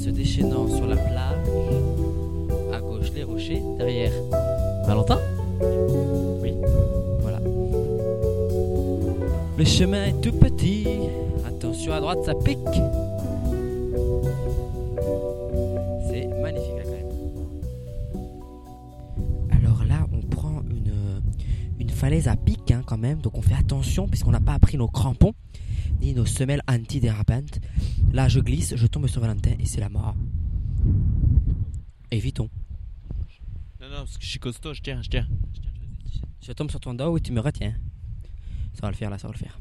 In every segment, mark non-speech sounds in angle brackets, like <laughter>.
se déchaînant sur la plage. À gauche, les rochers. Derrière, Valentin? Oui. Voilà. Le chemin est tout petit. Attention à droite, ça pique. C'est magnifique là quand même. Alors là, on prend une, une falaise à pic hein, quand même. Donc on fait attention puisqu'on n'a pas appris nos crampons ni nos semelles antidérapantes. Là, je glisse, je tombe sur Valentin et c'est la mort. Évitons. Non, non, parce que je suis costaud, je tiens, je tiens. Je tombe sur ton dos et tu me retiens. Ça va le faire là, ça va le faire.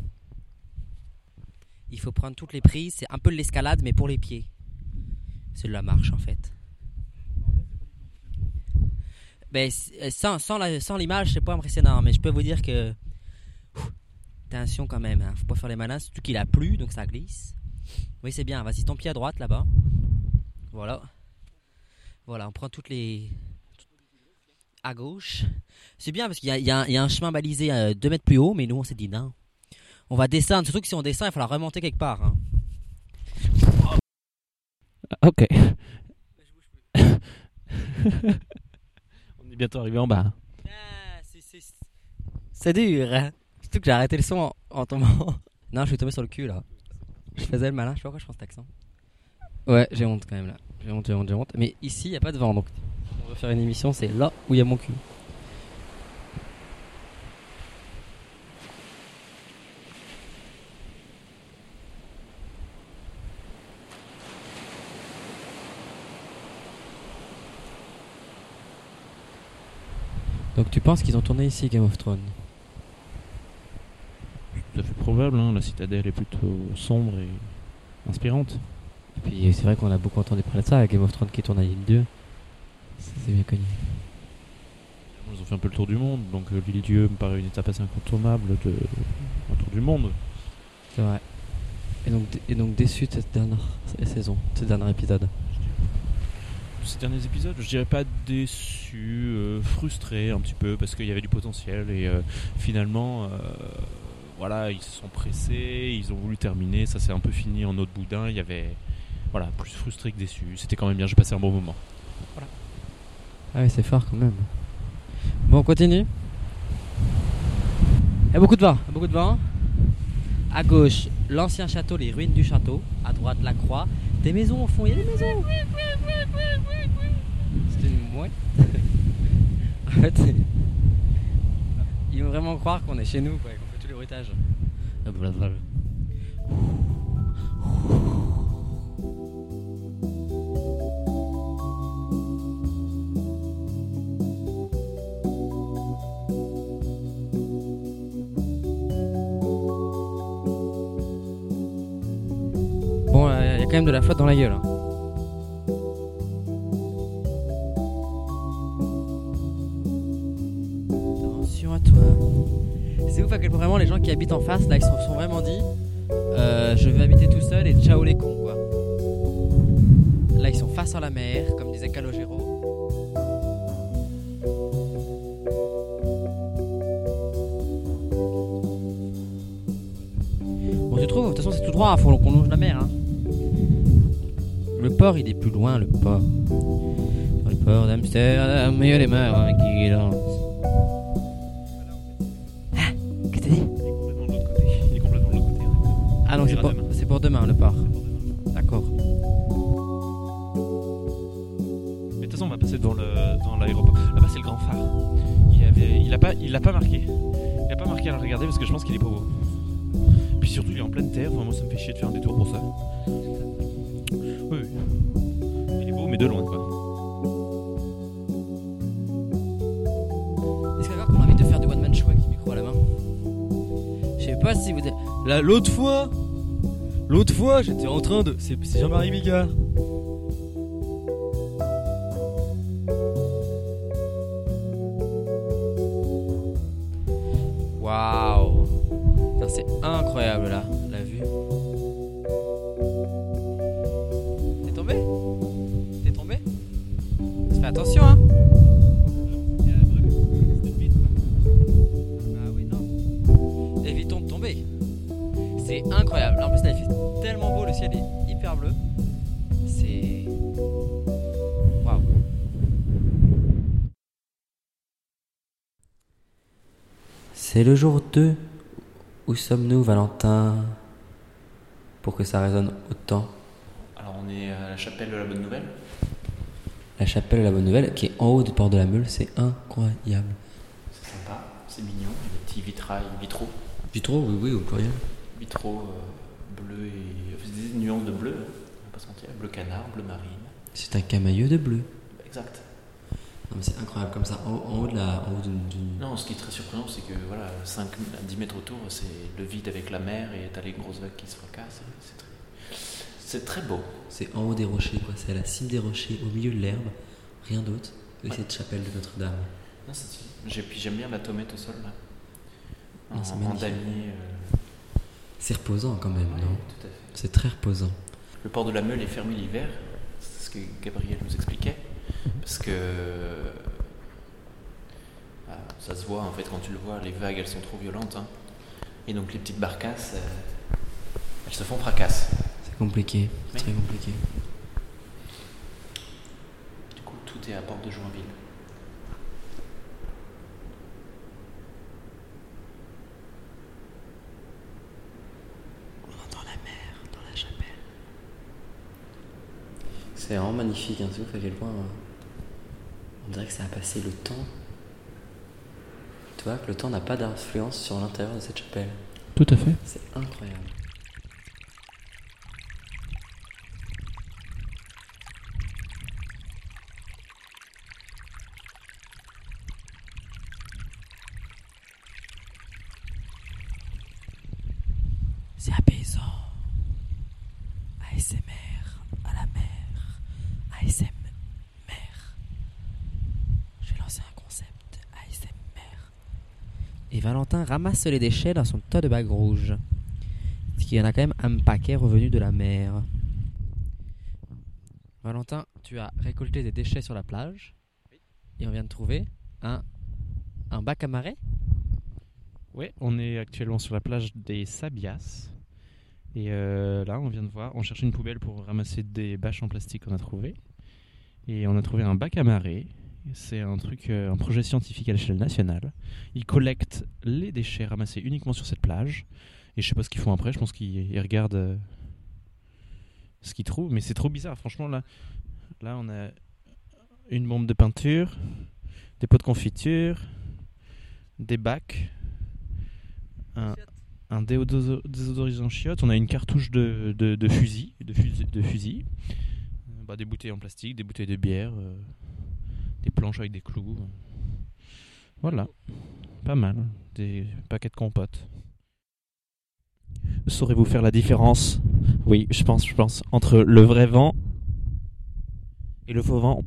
Il faut prendre toutes les prises. C'est un peu de l'escalade, mais pour les pieds. C'est de la marche en fait. Ben, c- sans, sans l'image, c'est pas impressionnant, mais je peux vous dire que. Attention quand même, hein. faut pas faire les malins, surtout qu'il a plu, donc ça glisse. Oui, c'est bien, vas-y, ton pied à droite là-bas. Voilà. Voilà, on prend toutes les. À gauche. C'est bien parce qu'il y a, y un- il y a un chemin balisé 2 mètres plus haut, mais nous on s'est dit non. On va descendre, surtout que si on descend, il va falloir remonter quelque part. hein. Ok. <laughs> On est bientôt arrivé en bas. Ah, C'est dur, hein. Surtout que j'ai arrêté le son en, tombant. <laughs> Non, je suis tombé sur le cul là. Je faisais le malin, je sais pas pourquoi je prends cet accent. Ouais, j'ai honte quand même là. J'ai honte, j'ai honte, j'ai honte. Mais ici, il a pas de vent donc. On va faire une émission, c'est là où il y a mon cul. Donc tu penses qu'ils ont tourné ici Game of Thrones? Tout à fait probable, hein, la citadelle est plutôt sombre et inspirante. Et puis c'est vrai qu'on a beaucoup entendu parler de ça, Game of Thrones qui tourne à l'île 2. Ça, C'est bien connu. Ils ont fait un peu le tour du monde, donc euh, l'île Dieu me paraît une étape assez incontournable de un tour du monde. C'est vrai. Et donc, et donc déçu de cette dernière saison, de ce dernier épisode. Ces derniers épisodes, je dirais pas déçu, euh, frustré un petit peu parce qu'il y avait du potentiel et euh, finalement, euh, voilà, ils se sont pressés, ils ont voulu terminer, ça s'est un peu fini en autre boudin. Il y avait, voilà, plus frustré que déçu. C'était quand même bien, j'ai passé un bon moment. Ah oui, c'est fort quand même. Bon, on continue. Il y a beaucoup de vent, il y a beaucoup de vent. À gauche, l'ancien château, les ruines du château. À droite, la croix. Des maisons au fond, il y a des maisons. C'est une mouette. <laughs> en fait, ils vont vraiment croire qu'on est chez nous, quoi, Bon, il y a quand même de la flotte dans la gueule. hein. Gens qui habitent en face, là, ils se sont, vraiment dit euh, Je vais habiter tout seul et ciao les cons, quoi. Là, ils sont face à la mer, comme disait Calogero. Bon, tu trouves De toute façon, c'est tout droit, faut qu'on longe la mer. Hein. Le port, il est plus loin, le port. Le port d'Amsterdam, il y a les marins qui dansent. De loin, quoi. Est-ce qu'il y a qu'on a envie de faire du one man show avec ce micro à la main? Je sais pas si vous l'autre fois L'autre fois, j'étais en train de. C'est Jean-Marie Bigard. C'est incroyable. En plus, là, il fait tellement beau, le ciel est hyper bleu. C'est. Waouh! C'est le jour 2. Où sommes-nous, Valentin? Pour que ça résonne autant? Alors on est à la chapelle de la Bonne Nouvelle. La chapelle de la Bonne Nouvelle, qui est en haut du port de la Meule, c'est incroyable. C'est sympa, c'est mignon, des petits vitrails, vitraux, Vitraux, oui, oui, au pluriel. Vitraux euh, bleus et des nuances de bleu, on va pas se mentir, bleu canard, bleu marine. C'est un camailleux de bleu. Exact. Non, mais c'est incroyable, comme ça, en, en haut de la. En haut d'une- Non, ce qui est très surprenant, c'est que voilà, 5 à 10 mètres autour, c'est le vide avec la mer et t'as les grosses vagues qui se fracassent. C'est très, beau. C'est en haut des rochers, quoi. C'est à la cime des rochers, au milieu de l'herbe. Rien d'autre. Et Ouais. cette chapelle de Notre-Dame. Non, c'est stylé. J'ai, puis j'aime bien la tomate au sol là. En, Non, en damier. euh, C'est reposant quand même, non tout à fait. C'est très reposant. Le port de la Meule est fermé l'hiver, c'est ce que Gabriel nous expliquait, parce que ah, ça se voit en fait quand tu le vois, les vagues elles sont trop violentes, hein. et donc les petites barcasses, euh, elles se font fracasse. C'est compliqué. C'est Oui. très compliqué. Du coup, tout est à bord de Joinville. On entend la mer dans la chapelle. C'est vraiment magnifique, hein. c'est ouf à quel point. euh, on dirait que ça a passé le temps. Tu vois que le temps n'a pas d'influence sur l'intérieur de cette chapelle. Tout à fait. C'est incroyable. C'est apaisant. ASMR à la mer. ASMR. Je vais lancer un concept ASMR. Et Valentin ramasse les déchets dans son tas de bagues rouges. Parce qu'il y en a quand même un paquet revenu de la mer. Valentin, tu as récolté des déchets sur la plage. Et on vient de trouver un, un bac à marée. Ouais, on est actuellement sur la plage des Sabias. Et euh, là, on vient de voir, on cherchait une poubelle pour ramasser des bâches en plastique qu'on a trouvé. Et on a trouvé un bac à marée. C'est un truc, euh, un projet scientifique à l'échelle nationale. Ils collectent les déchets ramassés uniquement sur cette plage. Et je sais pas ce qu'ils font après, je pense qu'ils ils regardent euh, ce qu'ils trouvent. Mais c'est trop bizarre, franchement. Là, là, on a une bombe de peinture, des pots de confiture, des bacs, un, un déodo- désodorisant chiotte, on a une cartouche de, de, de fusil, de fusil, de fusil. Euh, bah, des bouteilles en plastique, des bouteilles de bière, euh, des planches avec des clous. Voilà, pas mal, des paquets de compotes. Saurez-vous faire la différence? Oui, je pense, je pense, entre le vrai vent et le faux vent.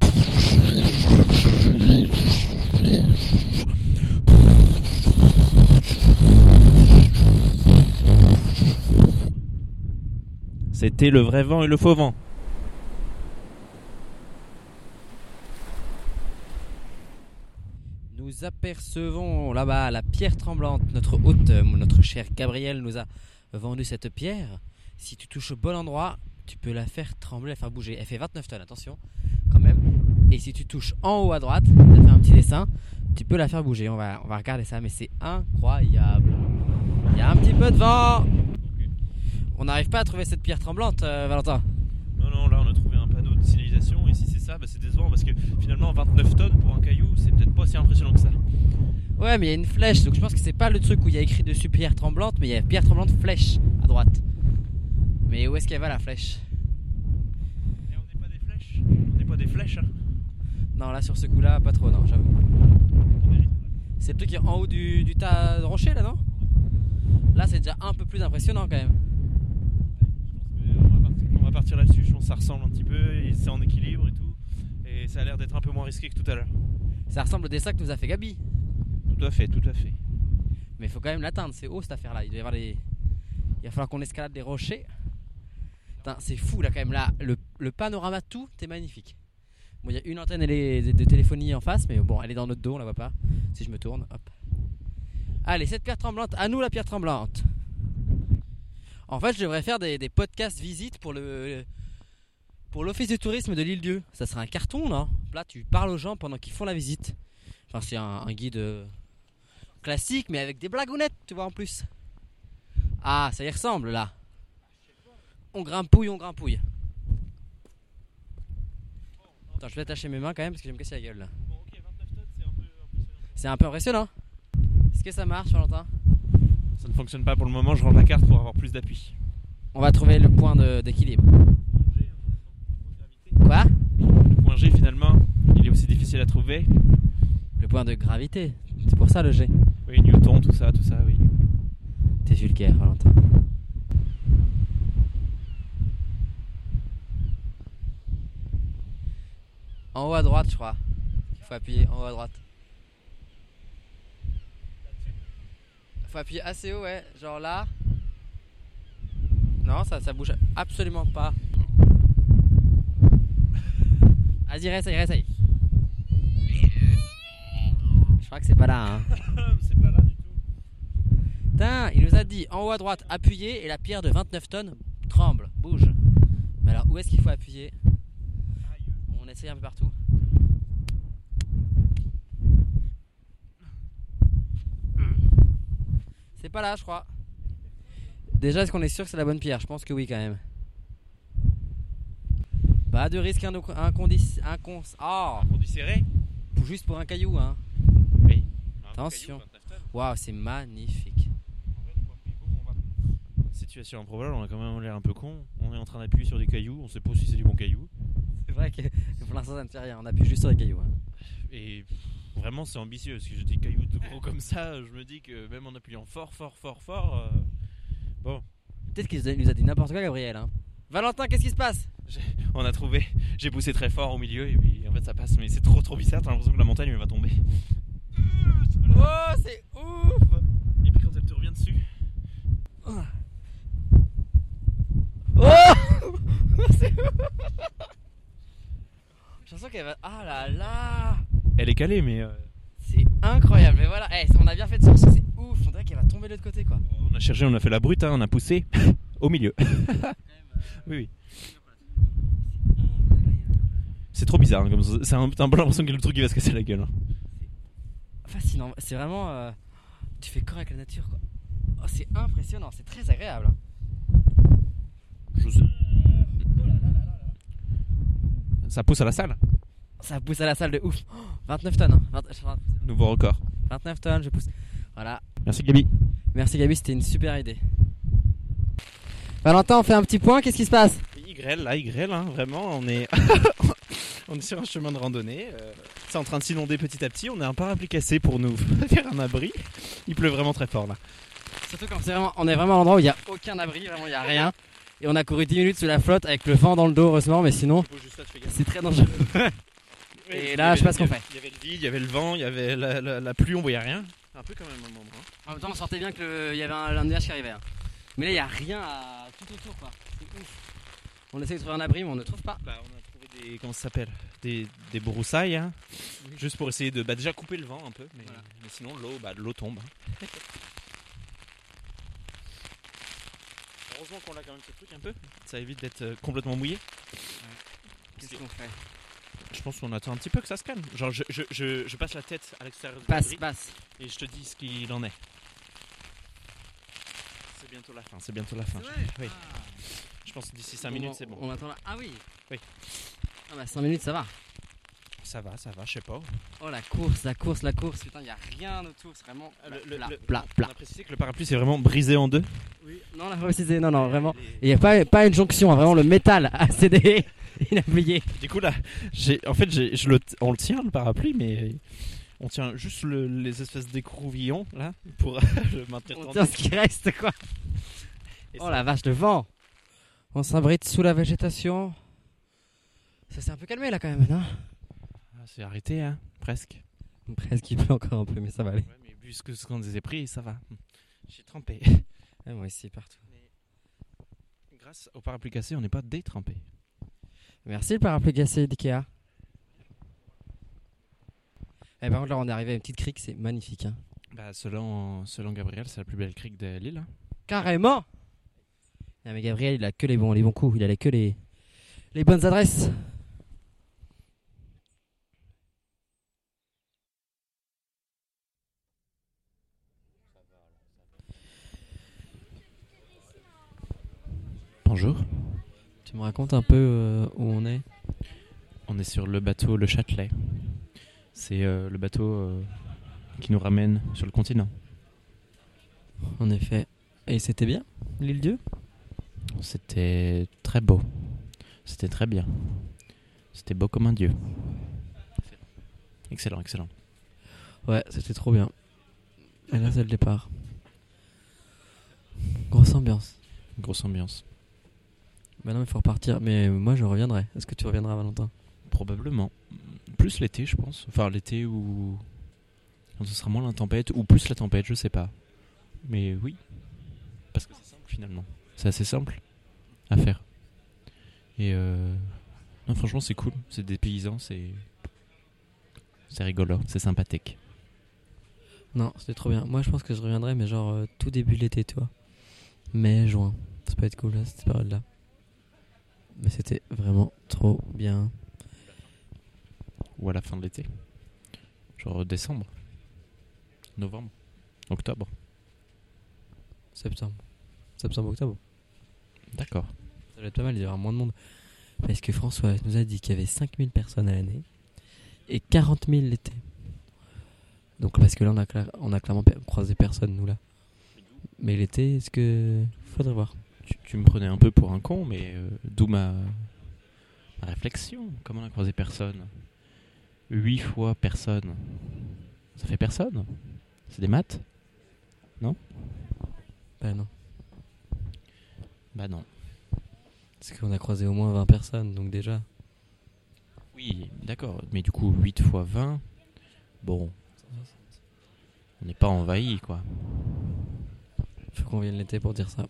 C'était le vrai vent et le faux vent. Nous apercevons là-bas la pierre tremblante. Notre hôte, notre cher Gabriel, nous a vendu cette pierre. Si tu touches au bon endroit, tu peux la faire trembler, la faire bouger. Elle fait 29 tonnes, attention, quand même. Et si tu touches en haut à droite, tu as fait un petit dessin, tu peux la faire bouger. On va, on va regarder ça, mais c'est incroyable. Il y a un petit peu de vent. On n'arrive pas à trouver cette pierre tremblante, euh, Valentin. Non, non, là on a trouvé un panneau de si c'est ça, bah, c'est décevant parce que finalement 29 tonnes pour un caillou, c'est peut-être pas si impressionnant que ça. Ouais, mais il y a une flèche, donc je pense que c'est pas le truc où il y a écrit dessus pierre tremblante, mais il y a pierre tremblante flèche à droite. Mais où est-ce qu'elle va la flèche? Et on n'est pas des flèches On n'est pas des flèches, hein Non, là sur ce coup-là, pas trop, non, j'avoue. C'est le truc qui est en haut du, du tas de rochers là, non? Là, c'est déjà un peu plus impressionnant quand même. Je pense qu'on va partir, là-dessus, je pense que ça ressemble un petit peu, c'est en équilibre et tout. Et ça a l'air d'être un peu moins risqué que tout à l'heure. Ça ressemble au dessin que nous a fait Gabi. Tout à fait, tout à fait. Mais il faut quand même l'atteindre, c'est haut cette affaire-là. Il doit y avoir des. Il va falloir qu'on escalade des rochers. C'est fou là quand même. Là, le, le panorama, tout est magnifique. Bon, il y a une antenne elle est de, de téléphonie en face, mais bon, elle est dans notre dos, on la voit pas. Si je me tourne, hop. Allez, cette pierre tremblante, à nous la pierre tremblante. En fait, je devrais faire des, des podcasts visites pour le, Pour l'office du tourisme de l'île Dieu, ça serait un carton, non? Là, tu parles aux gens pendant qu'ils font la visite. Enfin, c'est un, un guide euh, classique, mais avec des blagounettes, tu vois, en plus. Ah, ça y ressemble, là. On grimpouille, on grimpouille. Attends, je vais attacher mes mains quand même parce que je vais me casser la gueule là. Bon, ok, 29 tonnes, c'est un peu impressionnant. C'est un peu impressionnant. Est-ce que ça marche, Valentin? Ne fonctionne pas pour le moment, je rends la carte pour avoir plus d'appui. On va trouver le point d'équilibre. Quoi? Le point G finalement, il est aussi difficile à trouver. Le point de gravité. C'est pour ça le G. Oui, Newton, tout ça, tout ça, oui. T'es vulgaire, Valentin. En haut à droite, je crois. Il faut appuyer en haut à droite. Faut appuyer assez haut, ouais. Genre là. Non, ça, ça bouge absolument pas. <laughs> Vas-y, réessaye, réessaye. Je crois que c'est pas là, hein. <laughs> c'est pas là du tout. Putain, il nous a dit en haut à droite, appuyez et la pierre de 29 tonnes tremble, bouge. Mais alors, où est-ce qu'il faut appuyer? On essaye un peu partout. C'est pas là, je crois. Déjà, est-ce qu'on est sûr que c'est la bonne pierre? Je pense que oui, quand même. Pas de risque incondis... incons... Oh Pour du serré Juste pour un caillou, hein. Oui. Attention. Waouh, c'est magnifique. Situation improbable, on a quand même l'air un peu con. On est en train d'appuyer sur des cailloux, on sait pas si c'est du bon caillou. C'est vrai que pour l'instant, ça ne fait rien. On appuie juste sur les cailloux. hein. Et vraiment, c'est ambitieux. Parce que j'ai des cailloux de gros comme ça, je me dis que même en appuyant fort, fort, fort, fort. euh, Bon, Peut-être qu'il nous a- dit n'importe quoi, Gabriel. hein. Valentin, qu'est-ce qui se passe? On a trouvé. J'ai poussé très fort au milieu et puis en fait ça passe. Mais c'est trop trop bizarre, t'as l'impression que la montagne elle va tomber. Oh, c'est ouf Et puis quand elle te revient dessus. Oh <laughs> C'est ouf J'ai l'impression qu'elle va. Ah là là Elle est calée, mais. euh, C'est incroyable. Mais voilà, eh, on a bien fait de sortir, c'est ouf. On dirait qu'elle va tomber de l'autre côté quoi. On a cherché, on a fait la brute, hein, on a poussé <laughs> au milieu. <laughs> oui, oui. C'est trop bizarre, hein, comme ça. c'est un, peu l'impression que le truc il va se casser la gueule. hein. Fascinant. C'est vraiment. euh, Tu fais corps avec la nature quoi. Oh, c'est impressionnant, c'est très agréable. Je sais. Ça pousse à la salle. Ça pousse à la salle de ouf. <gasps> Oh, 29 tonnes. hein. 20 Nouveau record. 29 tonnes, je pousse. Voilà. Merci Gabi. Merci Gabi, c'était une super idée. Valentin, on fait un petit point, qu'est-ce qui se passe? Il grêle là, il grêle, hein, vraiment. On est, <laughs> on est sur un chemin de randonnée. euh, c'est en train de s'inonder petit à petit. On a un parapluie cassé pour nous <laughs> faire un abri. Il pleut vraiment très fort là. Surtout quand c'est vraiment, on est vraiment à l'endroit où il n'y a aucun abri, vraiment il n'y a rien. Et on a couru 10 minutes sous la flotte avec le vent dans le dos, heureusement, mais sinon c'est très dangereux. <laughs> Et là, je sais pas ce qu'on fait. Il y avait le vide, il y avait le vent, il y avait la, la- la pluie, on voyait rien. Un peu quand même un moment. hein. En même temps, on sentait bien qu'il y avait un, un nuage qui arrivait. hein. Mais là, il n'y a rien à... tout autour, quoi. C'est ouf. On essaie de trouver un abri, mais on ne trouve pas. Bah, on a trouvé des. Comment ça s'appelle? Des, des broussailles, hein, juste pour essayer de bah, déjà couper le vent un peu. Mais, Voilà. mais sinon, l'eau bah, l'eau tombe. hein. <laughs> Heureusement qu'on a quand même ce truc un peu. Ça évite d'être euh, complètement mouillé. Qu'est-ce qu'on fait? Je pense qu'on attend un petit peu que ça se calme. Genre, je, je, je, je passe la tête à l'extérieur du Passe, passe. et je te dis ce qu'il en est. C'est bientôt la fin. C'est bientôt la fin. Oui. Je pense que d'ici 5 minutes, c'est bon. On attend là. Ah oui Oui. Ah bah 5 minutes, ça va. Ça va, ça va, je sais pas. Oh la course, la course, la course. Putain, il n'y a rien autour, c'est vraiment Le- plat, le- plat, On a précisé que le parapluie c'est vraiment brisé en deux. Non, on a pas précisé, non, non, vraiment. Il n'y a pas, pas une jonction, hein, vraiment le métal a <laughs> cédé. Il a plié. Du coup là, j'ai, en fait, j'ai, je le, on le tient le parapluie, mais on tient juste le- les espèces d'écrouvillons là pour <laughs> le maintenir On tient ce qui reste, quoi. Et Oh ça- la vache, le vent. On s'abrite sous la végétation. Ça s'est un peu calmé là quand même, non? C'est arrêté, hein, presque. Presque il pleut encore un peu, mais ça va aller. Ouais, mais vu ce que ce qu'on nous a pris, ça va. J'ai trempé. Ouais, moi ici, partout. Grâce au parapluie cassé, on n'est pas détrempé. Merci le parapluie cassé d'Ikea. Et par contre, là, on est arrivé à une petite crique, c'est magnifique. Hein. Bah, selon, selon Gabriel, c'est la plus belle crique de l'île. hein. Carrément Non, mais Gabriel, il a que les bons, les bons coups. Il a que les, Les bonnes adresses. Bonjour. Tu me racontes un peu euh, où on est? On est sur le bateau Le Châtelet. C'est euh, le bateau euh, qui nous ramène sur le continent. En effet. Et c'était bien, l'île Dieu? C'était très beau. C'était très bien. C'était beau comme un dieu. Excellent, excellent. Ouais, c'était trop bien. Et là, c'est le départ. Grosse ambiance. Grosse ambiance. Bah non, il faut repartir. Mais moi, je reviendrai. Est-ce que tu reviendras, Valentin? Probablement. Plus l'été, je pense. Enfin, l'été ou. Quand ce sera moins la tempête, ou plus la tempête, je sais pas. Mais oui. Parce que c'est simple finalement. C'est assez simple à faire. Et euh... Non, franchement, c'est cool. C'est des paysans, c'est. C'est rigolo, c'est sympathique. Non, c'était trop bien. Moi, je pense que je reviendrai, mais genre euh, tout début de l'été, tu vois. Mai, juin. Ça peut être cool, là, cette période-là. Mais c'était vraiment trop bien. Ou à la fin de l'été. Genre décembre. Novembre. Octobre. Septembre. Septembre, octobre. D'accord. Ça va être pas mal, il y aura moins de monde. Parce que François nous a dit qu'il y avait 5000 personnes à l'année et 40 000 l'été. Donc parce que là, on a, cla- on a clairement croisé personne, nous là. Mais l'été, est-ce que. Faudrait voir. Tu, tu me prenais un peu pour un con, mais euh, d'où ma, ma réflexion. Comment on a croisé personne? Huit fois personne. Ça fait personne? C'est des maths? Bah non. Bah non. Parce qu'on a croisé au moins 20 personnes, donc déjà. Oui, d'accord. Mais du coup, 8 fois 20, bon. On n'est pas envahi, quoi. Faut qu'on vienne l'été pour dire ça.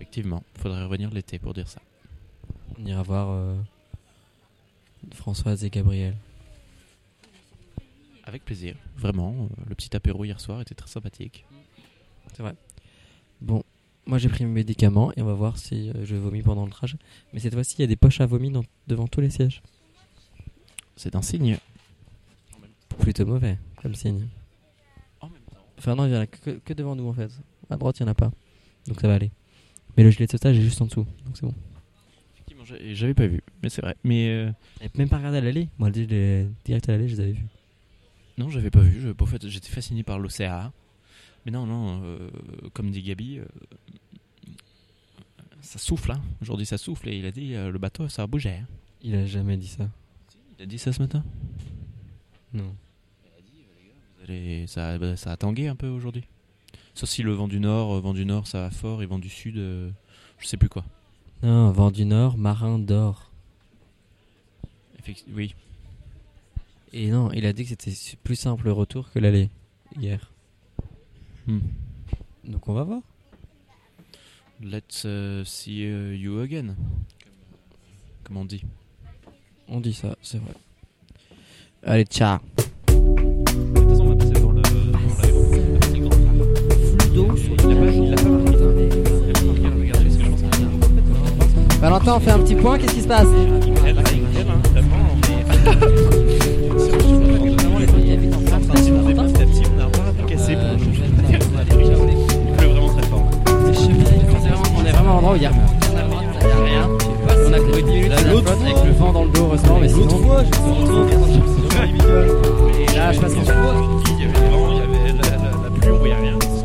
Effectivement, faudrait revenir l'été pour dire ça. On ira voir euh, Françoise et Gabriel. Avec plaisir, vraiment. euh, le petit apéro hier soir était très sympathique. C'est vrai. Bon, moi j'ai pris mes médicaments et on va voir si euh, je vomis pendant le trajet. Mais cette fois-ci, il y a des poches à vomi dans- devant tous les sièges. C'est un signe. Plutôt mauvais, comme signe. En même temps. Enfin non, il y en a que, que devant nous en fait. À droite, il y en a pas. Donc ça va aller. Mais le gilet de sauvetage est juste en dessous. Donc c'est bon. Effectivement, j'ai- j'avais pas vu, mais c'est vrai. Mais euh, même pas regardé à l'allée. Moi, l'ai- direct à l'allée, je les avais vus. non, j'avais pas vu. Je, en fait, j'étais fasciné par l'OCA. Mais non, non, euh, comme dit Gabi, euh, ça souffle. Hein. Aujourd'hui, ça souffle et il a dit euh, le bateau, ça a bougé. hein. Il a jamais dit ça. Il a dit ça ce matin? Non. Vous allez- ça, bah, ça a tangué un peu aujourd'hui? Sauf si le vent du nord, euh, vent du nord, ça va fort et vent du sud, euh, je sais plus quoi. Non, vent du nord, marin d'or. Oui, Et non, il a dit que c'était plus simple le retour que l'aller hier. Hmm. Donc on va voir. let's euh, see euh, you again. Comme on dit? On dit ça, c'est vrai. Allez, ciao. Valentin, on fait un petit point, qu'est-ce qui se passe On est vraiment où il y a rien. On a couru 10 minutes sur la flotte avec le vent dans le dos, heureusement, mais sinon. Et là, je passe en C'est vraiment brisé en deux. Non, non, vraiment. Il y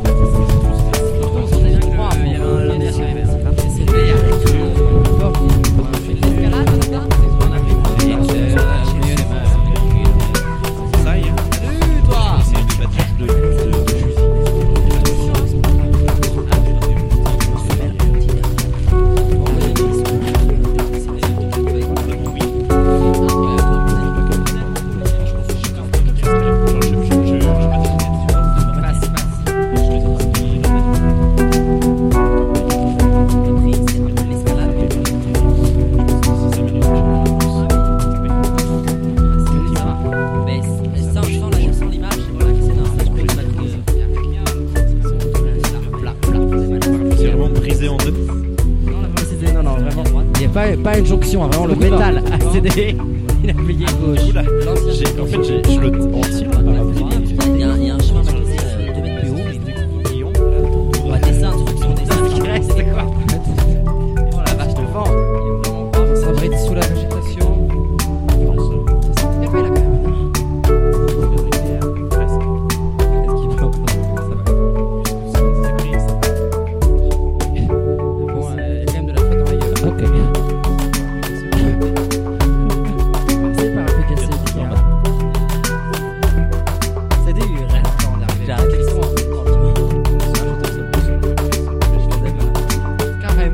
pas, pas une jonction, hein, vraiment le métal accédé. <laughs> Il a payé gauche. En fait, j'ai- je le là, par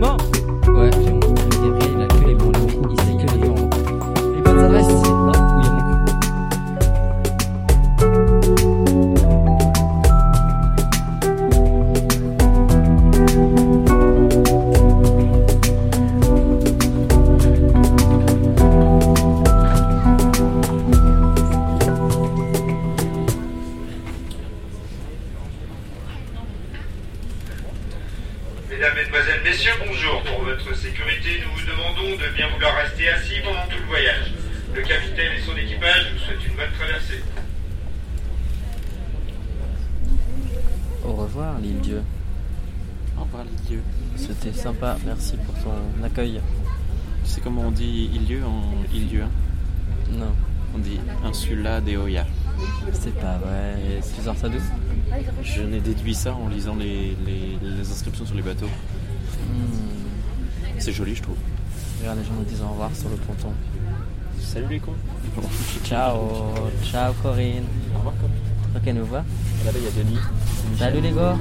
Carrément C'était sympa, merci pour ton accueil. Tu sais comment on dit Ilieu en Ilieu Non, On dit Insula de Oya. c'est pas vrai. Tu sors ça d'où Je n'ai déduit ça en lisant les, les- les inscriptions sur les bateaux. Hmm. C'est joli, je trouve. Regarde, les gens nous disent au revoir sur le ponton. Salut les cons. <laughs> Ciao, ciao Corinne. Au revoir, comme. Ok, nous voit. Là-bas, il y a Denis. Salut les gars.